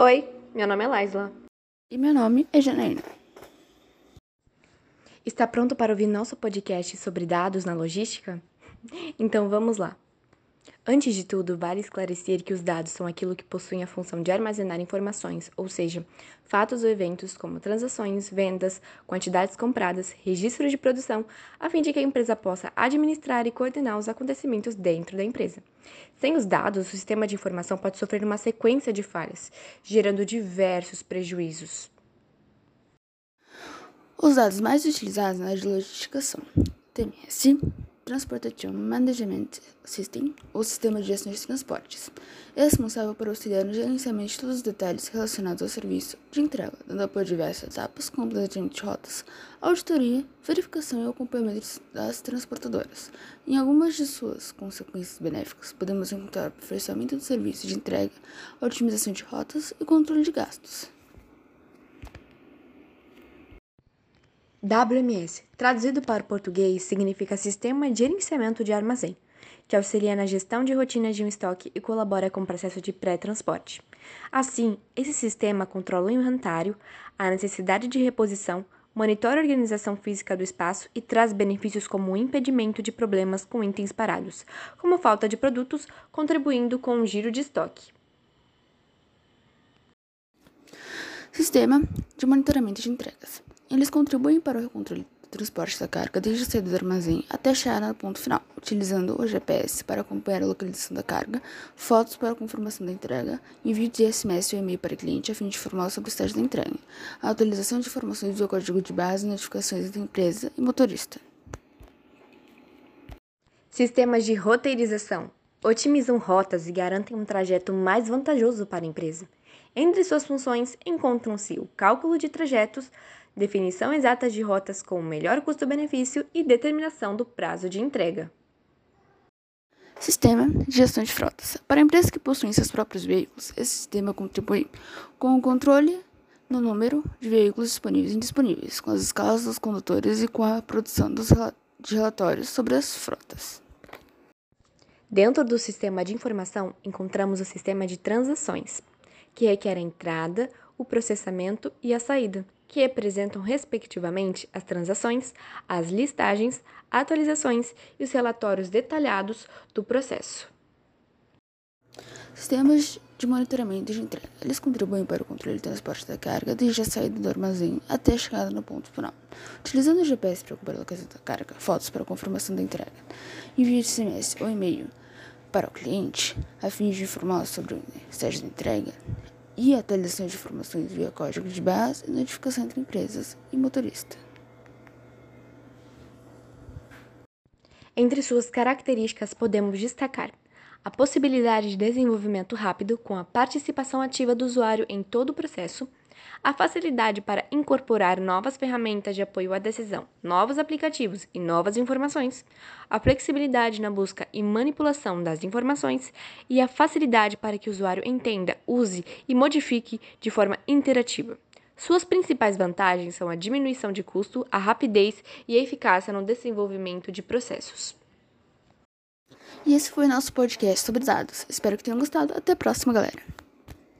Oi, meu nome é Laisla. E meu nome é Janaína. Está pronto para ouvir nosso podcast sobre dados na logística? Então vamos lá. Antes de tudo, vale esclarecer que os dados são aquilo que possuem a função de armazenar informações, ou seja, fatos ou eventos como transações, vendas, quantidades compradas, registro de produção, a fim de que a empresa possa administrar e coordenar os acontecimentos dentro da empresa. Sem os dados, o sistema de informação pode sofrer uma sequência de falhas, gerando diversos prejuízos. Os dados mais utilizados na logística são TMS, Transportation Management System, ou Sistema de Gestão de Transportes, é responsável por auxiliar no gerenciamento de todos os detalhes relacionados ao serviço de entrega, dando apoio a diversas etapas, como planejamento de rotas, auditoria, verificação e acompanhamento das transportadoras. Em algumas de suas consequências benéficas, podemos encontrar o aperfeiçoamento do serviço de entrega, otimização de rotas e controle de gastos. WMS, traduzido para o português, significa Sistema de Gerenciamento de Armazém, que auxilia na gestão de rotinas de um estoque e colabora com o processo de pré-transporte. Assim, esse sistema controla o inventário, a necessidade de reposição, monitora a organização física do espaço e traz benefícios como o impedimento de problemas com itens parados, como falta de produtos, contribuindo com o giro de estoque. Sistema de monitoramento de entregas. Eles contribuem para o controle do transporte da carga desde a saída do armazém até chegar no ponto final, utilizando o GPS para acompanhar a localização da carga, fotos para confirmação da entrega, envio de SMS ou e-mail para o cliente a fim de informar sobre o estágio da entrega, a atualização de informações do código de base notificações entre empresa e motorista. Sistemas de roteirização otimizam rotas e garantem um trajeto mais vantajoso para a empresa. Entre suas funções encontram-se o cálculo de trajetos, definição exata de rotas com o melhor custo-benefício e determinação do prazo de entrega. Sistema de gestão de frotas. Para empresas que possuem seus próprios veículos, esse sistema contribui com o controle no número de veículos disponíveis e indisponíveis, com as escalas dos condutores e com a produção dos rel de relatórios sobre as frotas. Dentro do sistema de informação, encontramos o sistema de transações, que requer a entrada, o processamento e a saída, que representam, respectivamente, as transações, as listagens, atualizações e os relatórios detalhados do processo. Sistemas de monitoramento de entrega. Eles contribuem para o controle do transporte da carga desde a saída do armazém até a chegada no ponto final. Utilizando o GPS para acompanhar a localização da carga, fotos para confirmação da entrega, envio de SMS ou e-mail para o cliente, a fim de informar sobre o estágio da entrega, e atualização de informações via código de base e notificação entre empresas e motorista. Entre suas características, podemos destacar a possibilidade de desenvolvimento rápido com a participação ativa do usuário em todo o processo, a facilidade para incorporar novas ferramentas de apoio à decisão, novos aplicativos e novas informações, a flexibilidade na busca e manipulação das informações e a facilidade para que o usuário entenda, use e modifique de forma interativa. Suas principais vantagens são a diminuição de custo, a rapidez e a eficácia no desenvolvimento de processos. E esse foi o nosso podcast sobre dados. Espero que tenham gostado. Até a próxima, galera!